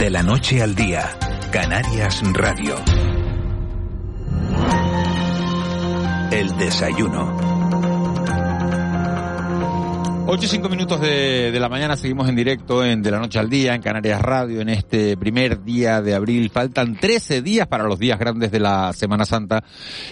De la noche al día, Canarias Radio. El desayuno. 8 y 5 minutos de, la mañana seguimos en directo en De la Noche al Día, en Canarias Radio, en este primer día de abril. Faltan 13 días para los días grandes de la Semana Santa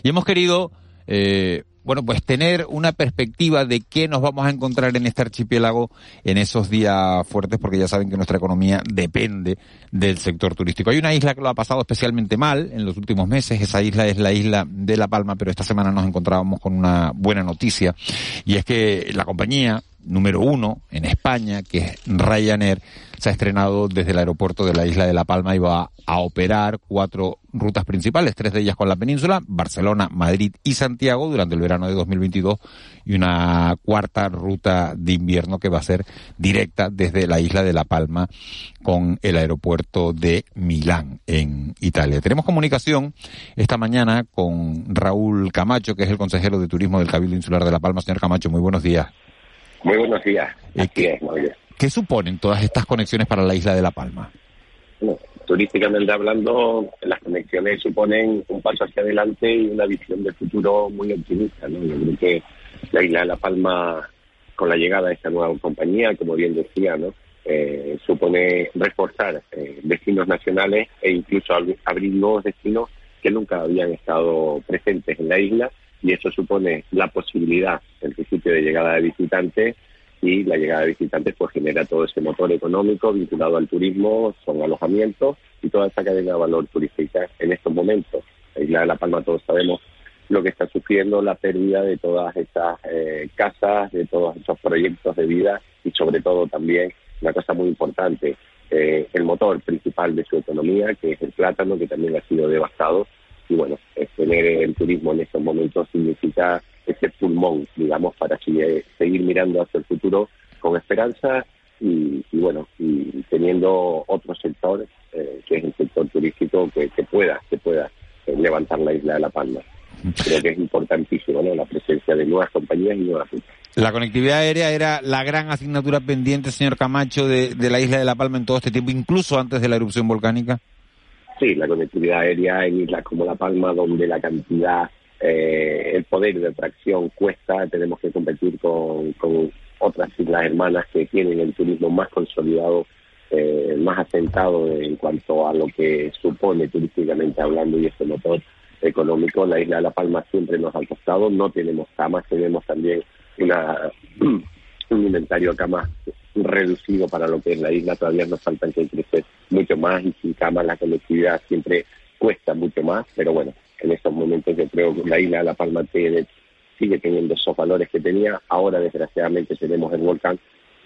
y hemos querido eh, bueno, pues tener una perspectiva de qué nos vamos a encontrar en este archipiélago en esos días fuertes, porque ya saben que nuestra economía depende del sector turístico. Hay una isla que lo ha pasado especialmente mal en los últimos meses, esa isla es la isla de La Palma, pero esta semana nos encontrábamos con una buena noticia, y es que la compañía número uno en España, que es Ryanair, se ha estrenado desde el aeropuerto de la isla de La Palma y va a operar cuatro rutas principales, tres de ellas con la península, Barcelona, Madrid y Santiago durante el verano de 2022 y una cuarta ruta de invierno que va a ser directa desde la isla de La Palma con el aeropuerto de Milán en Italia. Tenemos comunicación esta mañana con Raúl Camacho, que es el consejero de turismo del Cabildo Insular de La Palma. Señor Camacho, muy buenos días. Muy buenos días. ¿Qué, ¿Qué suponen todas estas conexiones para la isla de La Palma? Bueno, turísticamente hablando, las conexiones suponen un paso hacia adelante y una visión de futuro muy optimista. ¿no? Yo creo que la isla de La Palma, con la llegada de esta nueva compañía, como bien decía, ¿no? Eh, supone reforzar eh, destinos nacionales e incluso abrir nuevos destinos que nunca habían estado presentes en la isla y eso supone la posibilidad, el principio de llegada de visitantes y la llegada de visitantes pues genera todo ese motor económico vinculado al turismo, son alojamientos y toda esa cadena de valor turística en estos momentos. La isla de La Palma todos sabemos lo que está sufriendo, la pérdida de todas esas eh, casas, de todos esos proyectos de vida y sobre todo también una cosa muy importante, eh, el motor principal de su economía, que es el plátano, que también ha sido devastado el turismo en estos momentos significa ese pulmón, digamos, para seguir mirando hacia el futuro con esperanza y, bueno, y teniendo otro sector, eh, que es el sector turístico, que, pueda, que pueda eh, levantar la isla de La Palma. Creo que es importantísimo la presencia de nuevas compañías y nuevas rutas. La conectividad aérea era la gran asignatura pendiente, señor Camacho, de la isla de La Palma en todo este tiempo, incluso antes de la erupción volcánica. Sí, la conectividad aérea en islas como La Palma, donde la cantidad, eh, el poder de atracción cuesta, tenemos que competir con, otras islas hermanas que tienen el turismo más consolidado, eh, más asentado en cuanto a lo que supone turísticamente hablando y este motor económico. La isla de La Palma siempre nos ha costado, no tenemos camas, tenemos también una un inventario de camas reducido para lo que es la isla, todavía nos faltan que crecer mucho más y sin camas la conectividad siempre cuesta mucho más, pero bueno, en estos momentos yo creo que la isla de La Palma tiene, sigue teniendo esos valores que tenía, ahora desgraciadamente tenemos el volcán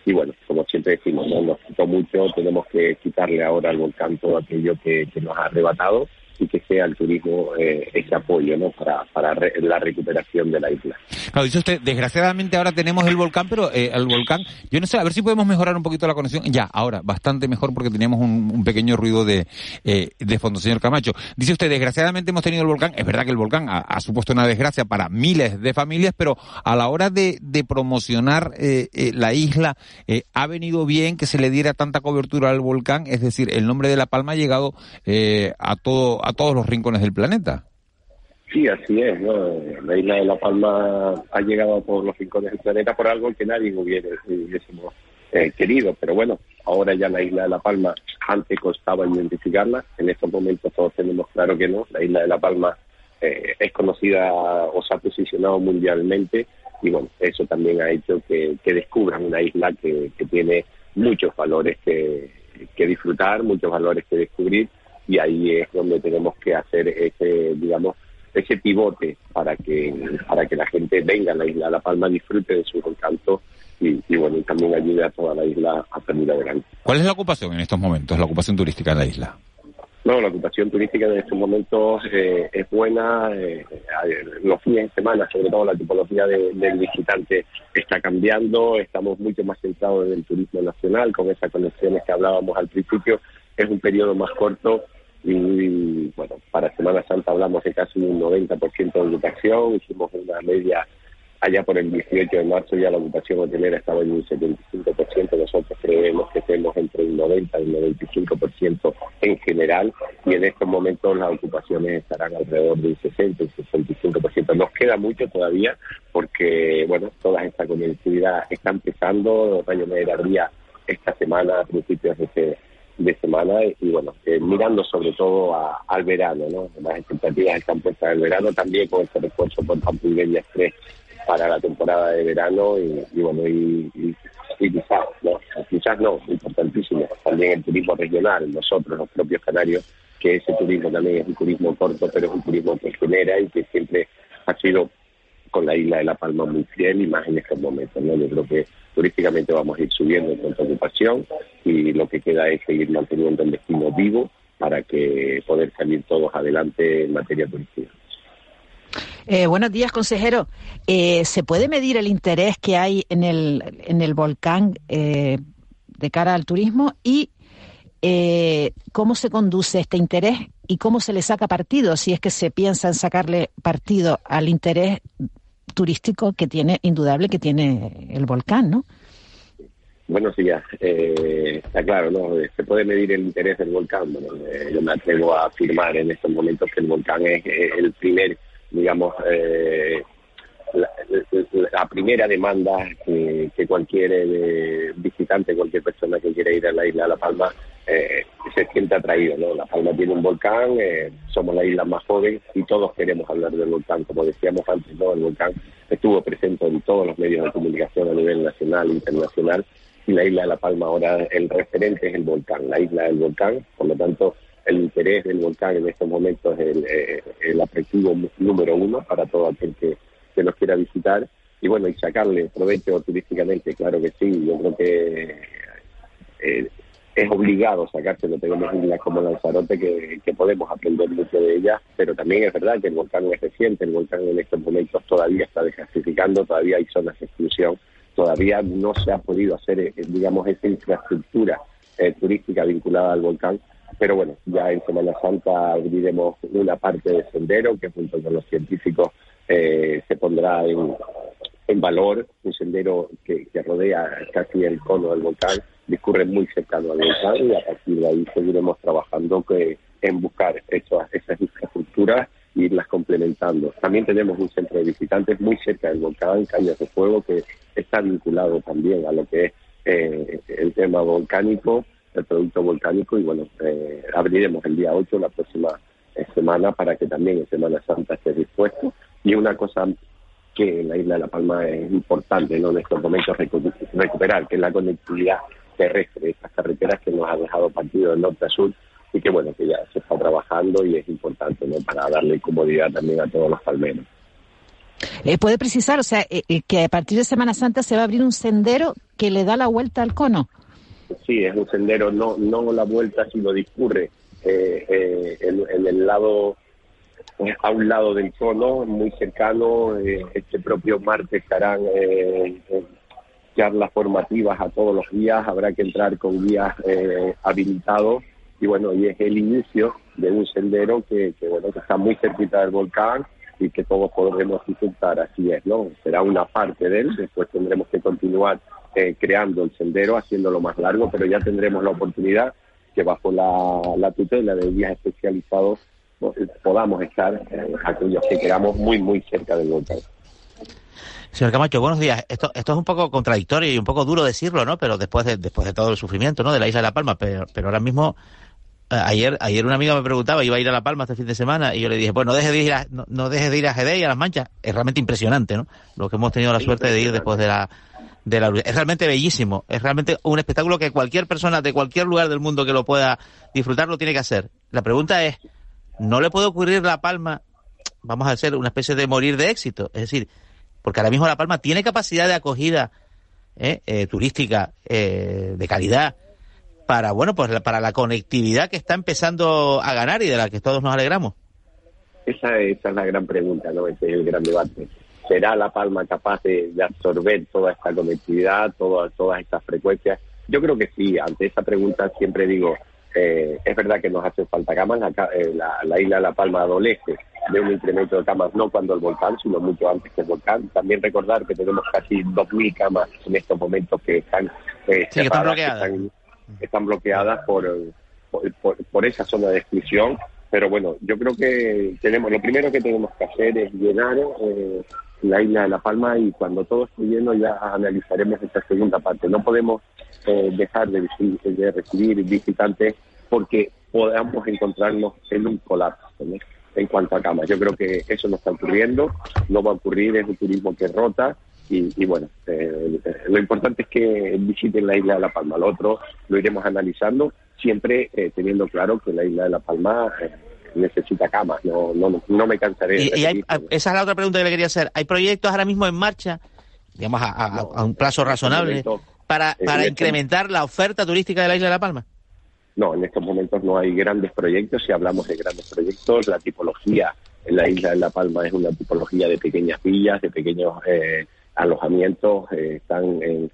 y bueno, como siempre decimos, no nos quitó mucho, tenemos que quitarle ahora al volcán todo aquello que nos ha arrebatado y que sea el turismo eh, ese apoyo ¿no? para, para la recuperación de la isla. Claro, dice usted, desgraciadamente ahora tenemos el volcán, pero eh, el volcán, yo no sé, a ver si podemos mejorar un poquito la conexión. Ya, ahora, bastante mejor porque teníamos un, pequeño ruido de, eh, de fondo, señor Camacho. Dice usted, desgraciadamente hemos tenido el volcán, es verdad que el volcán ha, supuesto una desgracia para miles de familias, pero a la hora de, de promocionar eh, eh, la isla, ha venido bien que se le diera tanta cobertura al volcán, es decir, el nombre de La Palma ha llegado a todo a todos los rincones del planeta. Sí, así es. ¿no? La isla de La Palma ha llegado a todos los rincones del planeta por algo que nadie hubiera, hubiésemos eh, querido. Pero bueno, ahora ya la isla de La Palma, antes costaba identificarla. En estos momentos todos tenemos claro que no. La isla de La Palma eh, es conocida o se ha posicionado mundialmente. Y bueno, eso también ha hecho que, descubran una isla que, tiene muchos valores que disfrutar, muchos valores que descubrir y ahí es donde tenemos que hacer ese, digamos, ese pivote para que, para que la gente venga a la isla de La Palma, disfrute de su encanto y, bueno, y también ayude a toda la isla a salir adelante. ¿Cuál es la ocupación en estos momentos, la ocupación turística en la isla? No, la ocupación turística en estos momentos eh, es buena. Eh, los fines de semana, sobre todo la tipología del visitante está cambiando. Estamos mucho más centrados en el turismo nacional, con esas conexiones que hablábamos al principio. Es un periodo más corto y, bueno, para Semana Santa hablamos de casi un 90% de ocupación. Hicimos una media allá por el 18 de marzo ya la ocupación hotelera estaba en un 75%, nosotros creemos que tenemos entre un 90 y un 95% en general y en estos momentos las ocupaciones estarán alrededor de un 60 y 65%. Nos queda mucho todavía porque, bueno, toda esta conectividad está empezando, Rayo Media esta semana, a principios de, de semana y bueno, eh, mirando sobre todo al verano, ¿no? Las expectativas están puestas al verano también con este refuerzo por Pampulgueña 3 para la temporada de verano y, bueno, y, quizás, no, quizás no, importantísimo, también el turismo regional, nosotros, los propios canarios, que ese turismo también es un turismo corto, pero es un turismo que genera y que siempre ha sido con la isla de La Palma muy fiel y más en estos momentos. ¿no? Yo creo que turísticamente vamos a ir subiendo en cuanto a ocupación y lo que queda es seguir manteniendo el destino vivo para que poder salir todos adelante en materia turística. Eh, buenos días, consejero. Eh, ¿Se puede medir el interés que hay en el, en el volcán eh, de cara al turismo y cómo se conduce este interés y cómo se le saca partido, si es que se piensa en sacarle partido al interés turístico que tiene, indudable que tiene el volcán, ¿no? Buenos días. está claro, ¿no? Se puede medir el interés del volcán. yo me atrevo a afirmar en estos momentos que el volcán es el primer digamos, eh, la, primera demanda que, cualquier eh, visitante, cualquier persona que quiera ir a la isla de La Palma eh, se siente atraído. ¿no? La Palma tiene un volcán, somos la isla más joven y todos queremos hablar del volcán. Como decíamos antes, ¿no? el volcán estuvo presente en todos los medios de comunicación a nivel nacional e internacional y la isla de La Palma ahora el referente es el volcán, la isla del volcán, por lo tanto el interés del volcán en estos momentos es el, eh, el número uno para todo aquel que, que nos quiera visitar y bueno, y sacarle provecho turísticamente, claro que sí, yo creo que eh, es obligado sacárselo, tenemos islas como Lanzarote que, que podemos aprender mucho de ellas, pero también es verdad que el volcán es reciente, el volcán en estos momentos todavía está desgasificando, todavía hay zonas de exclusión, todavía no se ha podido hacer, eh, digamos, esa infraestructura turística vinculada al volcán. Pero bueno, ya en Semana Santa abriremos una parte de sendero que junto con los científicos eh, se pondrá en, valor, un sendero que, rodea casi el cono del volcán, discurre muy cercano al volcán y a partir de ahí seguiremos trabajando que, en buscar esas, infraestructuras e irlas complementando. También tenemos un centro de visitantes muy cerca del volcán, Cañas de Fuego, que está vinculado también a lo que es eh, el tema volcánico el producto volcánico y bueno, eh, abriremos el día 8 la próxima eh, semana para que también en Semana Santa esté dispuesto. Y una cosa que en la isla de La Palma es importante ¿no? en estos momentos recuperar, que es la conectividad terrestre, estas carreteras que nos ha dejado partido de norte a sur y que bueno, que ya se está trabajando y es importante ¿no? para darle comodidad también a todos los palmeros. Eh, ¿Puede precisar, o sea, que a partir de Semana Santa se va a abrir un sendero que le da la vuelta al cono? sí, es un sendero, no, no la vuelta, sino discurre eh, eh, en, el lado, a un lado del cono, muy cercano. Eh, este propio martes estarán charlas formativas a todos los días, habrá que entrar con guías habilitados y bueno, y es el inicio de un sendero que, que bueno que está muy cerquita del volcán y que todos podremos disfrutar, así es, ¿no? Será una parte de él, después tendremos que continuar eh, creando el sendero, haciéndolo más largo, pero ya tendremos la oportunidad que bajo la, tutela de guías especializados pues, podamos estar eh, aquellos que queramos muy, muy cerca del volcán. Señor Camacho, buenos días. Esto, esto es un poco contradictorio y un poco duro decirlo, ¿no? Pero después de, después de todo el sufrimiento, ¿no? De la isla de La Palma, pero, pero ahora mismo eh, ayer ayer una amiga me preguntaba iba a ir a La Palma este fin de semana y yo le dije bueno no dejes de ir a, no, no dejes de ir a Gede y a las Manchas es realmente impresionante no lo que hemos tenido la suerte de ir después de la es realmente bellísimo, es realmente un espectáculo que cualquier persona de cualquier lugar del mundo que lo pueda disfrutar lo tiene que hacer. La pregunta es, ¿no le puede ocurrir La Palma, vamos a hacer una especie de morir de éxito? Es decir, porque ahora mismo La Palma tiene capacidad de acogida eh, turística de calidad para bueno pues para la conectividad que está empezando a ganar y de la que todos nos alegramos. Esa, esa es la gran pregunta, ¿no? Ese es el gran debate. ¿Será La Palma capaz de, absorber toda esta conectividad, todas todas estas frecuencias? Yo creo que sí. Ante esa pregunta siempre digo, eh, es verdad que nos hace falta camas. Eh, la, isla de La Palma adolece de un incremento de camas, no cuando el volcán, sino mucho antes que el volcán. También recordar que tenemos casi 2.000 camas en estos momentos que están, eh, están bloqueadas. están, bloqueadas por, por, por, esa zona de exclusión. Pero bueno, yo creo que tenemos lo primero que tenemos que hacer es llenar eh, la isla de La Palma y cuando todo esté lleno ya analizaremos esta segunda parte. No podemos eh, dejar de, de, recibir visitantes porque podamos encontrarnos en un colapso en cuanto a camas. Yo creo que eso no está ocurriendo, no va a ocurrir, es un turismo que rota y, bueno, eh, lo importante es que visiten la isla de La Palma. Lo otro lo iremos analizando, siempre eh, teniendo claro que la isla de La Palma necesita camas, no, no, no me cansaré. Y, esa es la otra pregunta que le quería hacer. ¿Hay proyectos ahora mismo en marcha, digamos, a, un plazo razonable, para, para incrementar la oferta turística de la isla de La Palma? No, en estos momentos no hay grandes proyectos. Si hablamos de grandes proyectos, la tipología en la isla de La Palma es una tipología de pequeñas villas, de pequeños eh, alojamientos. Eh, están en,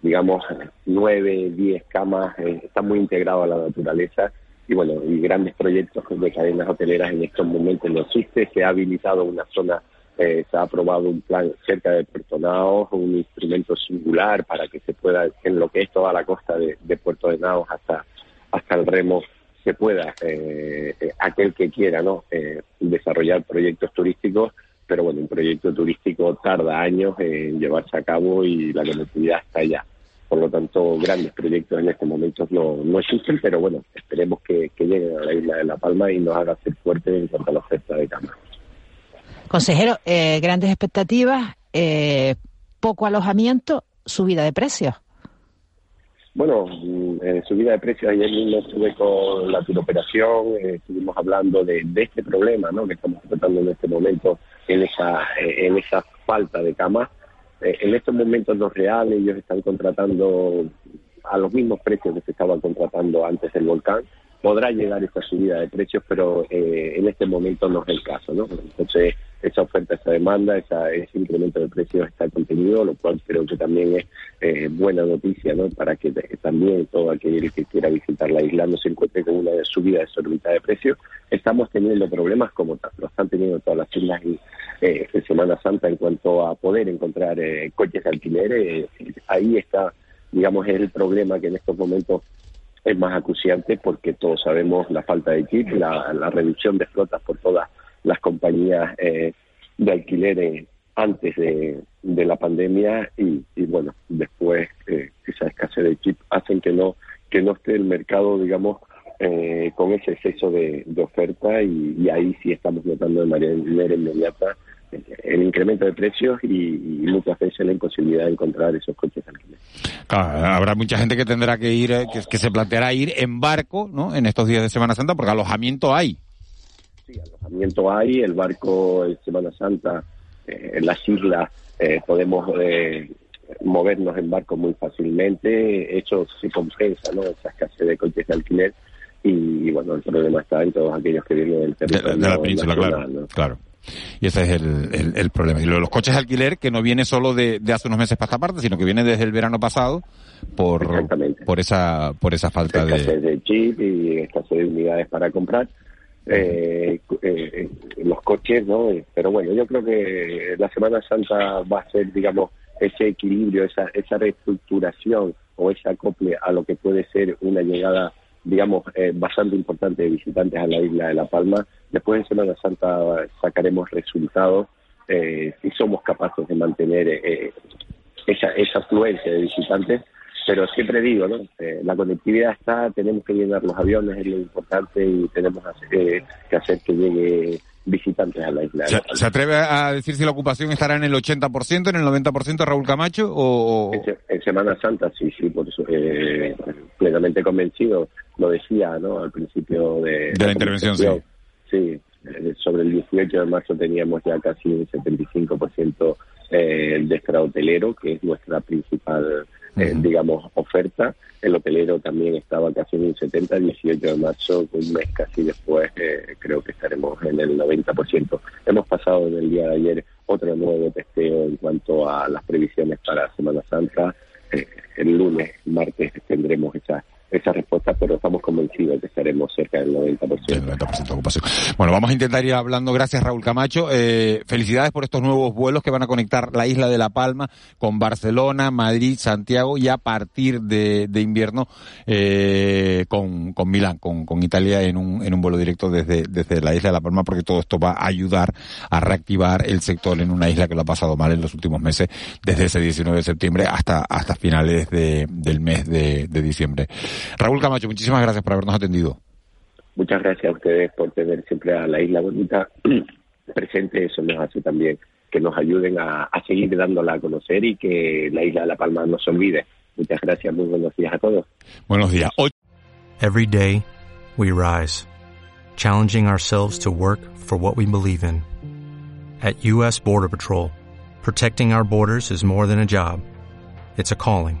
digamos, nueve, diez camas. Eh, están muy integrados a la naturaleza y bueno, y grandes proyectos de cadenas hoteleras en estos momentos no existe. Se ha habilitado una zona, eh, se ha aprobado un plan cerca de Puerto un instrumento singular para que se pueda, en lo que es toda la costa de, Puerto de Naos hasta, hasta el remo, se pueda, eh, eh, aquel que quiera, ¿no? desarrollar proyectos turísticos pero bueno, un proyecto turístico tarda años en llevarse a cabo y la conectividad está allá. Por lo tanto, grandes proyectos en este momento no, no existen, pero bueno, esperemos que, lleguen a la isla de La Palma y nos haga ser fuerte en cuanto a la oferta de cámaras. Consejero, eh, grandes expectativas, eh, poco alojamiento, subida de precios. Bueno, mm, eh, subida de precios, ayer mismo estuve con la turoperación, eh, estuvimos hablando de, este problema ¿no? que estamos tratando en este momento en esa, en esa falta de camas eh, en estos momentos los reales ellos están contratando a los mismos precios que se estaban contratando antes del volcán. Podrá llegar esta subida de precios, pero eh, en este momento no es el caso, ¿no? Entonces, esa oferta, esa demanda, esa, ese incremento de precios está contenido, lo cual creo que también es eh, buena noticia, ¿no? Para que también todo aquel que quiera visitar la isla no se encuentre con una subida desorbitada de precios. Estamos teniendo problemas como lo están teniendo todas las islas eh, en Semana Santa en cuanto a poder encontrar eh, coches de alquiler. Eh, ahí está, digamos, es el problema que en estos momentos es más acuciante porque todos sabemos la falta de kit, la, reducción de flotas por todas las compañías de alquiler antes de, la pandemia y, bueno, después esa escasez de kit hacen que no que no esté el mercado, digamos, con ese exceso de, oferta y, ahí sí estamos notando de manera inmediata el incremento de precios y, muchas veces la imposibilidad de encontrar esos coches alquiler. habrá mucha gente que tendrá que ir, eh, que, se planteará ir en barco, ¿no? En estos días de Semana Santa, porque alojamiento hay. Sí, alojamiento hay, el barco en Semana Santa, eh, en las islas eh, podemos movernos en barco muy fácilmente, eso se compensa, ¿no? Esa escasez de coches de alquiler y, bueno, el problema está en todos aquellos que vienen del territorio. De, la península, claro. claro. Y ese es el, el, problema. Y lo de los coches de alquiler, que no viene solo de, de, hace unos meses para esta parte, sino que viene desde el verano pasado por, por esa por esa falta de... De chip y escasez de unidades para comprar. Eh, eh, los coches, ¿no? Pero bueno, yo creo que la Semana Santa va a ser, digamos, ese equilibrio, esa, esa reestructuración o ese acople a lo que puede ser una llegada digamos, eh, bastante importante de visitantes a la isla de La Palma. Después en Semana Santa sacaremos resultados eh, si somos capaces de mantener eh, esa, esa afluencia de visitantes. Pero siempre digo, ¿no? Eh, la conectividad está, tenemos que llenar los aviones, es lo importante, y tenemos que hacer que llegue visitantes a la isla. ¿Se, atreve a decir si la ocupación estará en el 80%, en el 90% Raúl Camacho? O... En, Semana Santa, sí, sí, por eso, eh, plenamente convencido. Lo decía ¿no? al principio de, de la, intervención, sí. Sí, eh, sobre el 18 de marzo teníamos ya casi un 75% eh, de extrahotelero, que es nuestra principal, eh, digamos, oferta. El hotelero también estaba casi en un 70, 18 de marzo, un mes casi después, eh, creo que estaremos en el 90%. Hemos pasado en el día de ayer otro nuevo testeo en cuanto a las previsiones para Semana Santa. Eh, el lunes, martes tendremos esa esa respuesta, pero estamos convencidos de que estaremos cerca del 90%. El 90% de ocupación. Bueno, vamos a intentar ir hablando. Gracias, Raúl Camacho. Eh, felicidades por estos nuevos vuelos que van a conectar la isla de La Palma con Barcelona, Madrid, Santiago y a partir de, invierno eh, con, con Milán, con, con Italia en un, en un vuelo directo desde, desde la isla de La Palma, porque todo esto va a ayudar a reactivar el sector en una isla que lo ha pasado mal en los últimos meses, desde ese 19 de septiembre hasta, hasta finales de, del mes de diciembre. Raúl Camacho, muchísimas gracias por habernos atendido. Muchas gracias a ustedes por tener siempre a la isla bonita presente. Eso nos hace también que nos ayuden a, a seguir dándola a conocer y que la isla de La Palma no se olvide. Muchas gracias, muy buenos días a todos. Buenos días. Hoy Every day, we rise, challenging ourselves to work for what we believe in. At U.S. Border Patrol, protecting our borders is more than a job, it's a calling.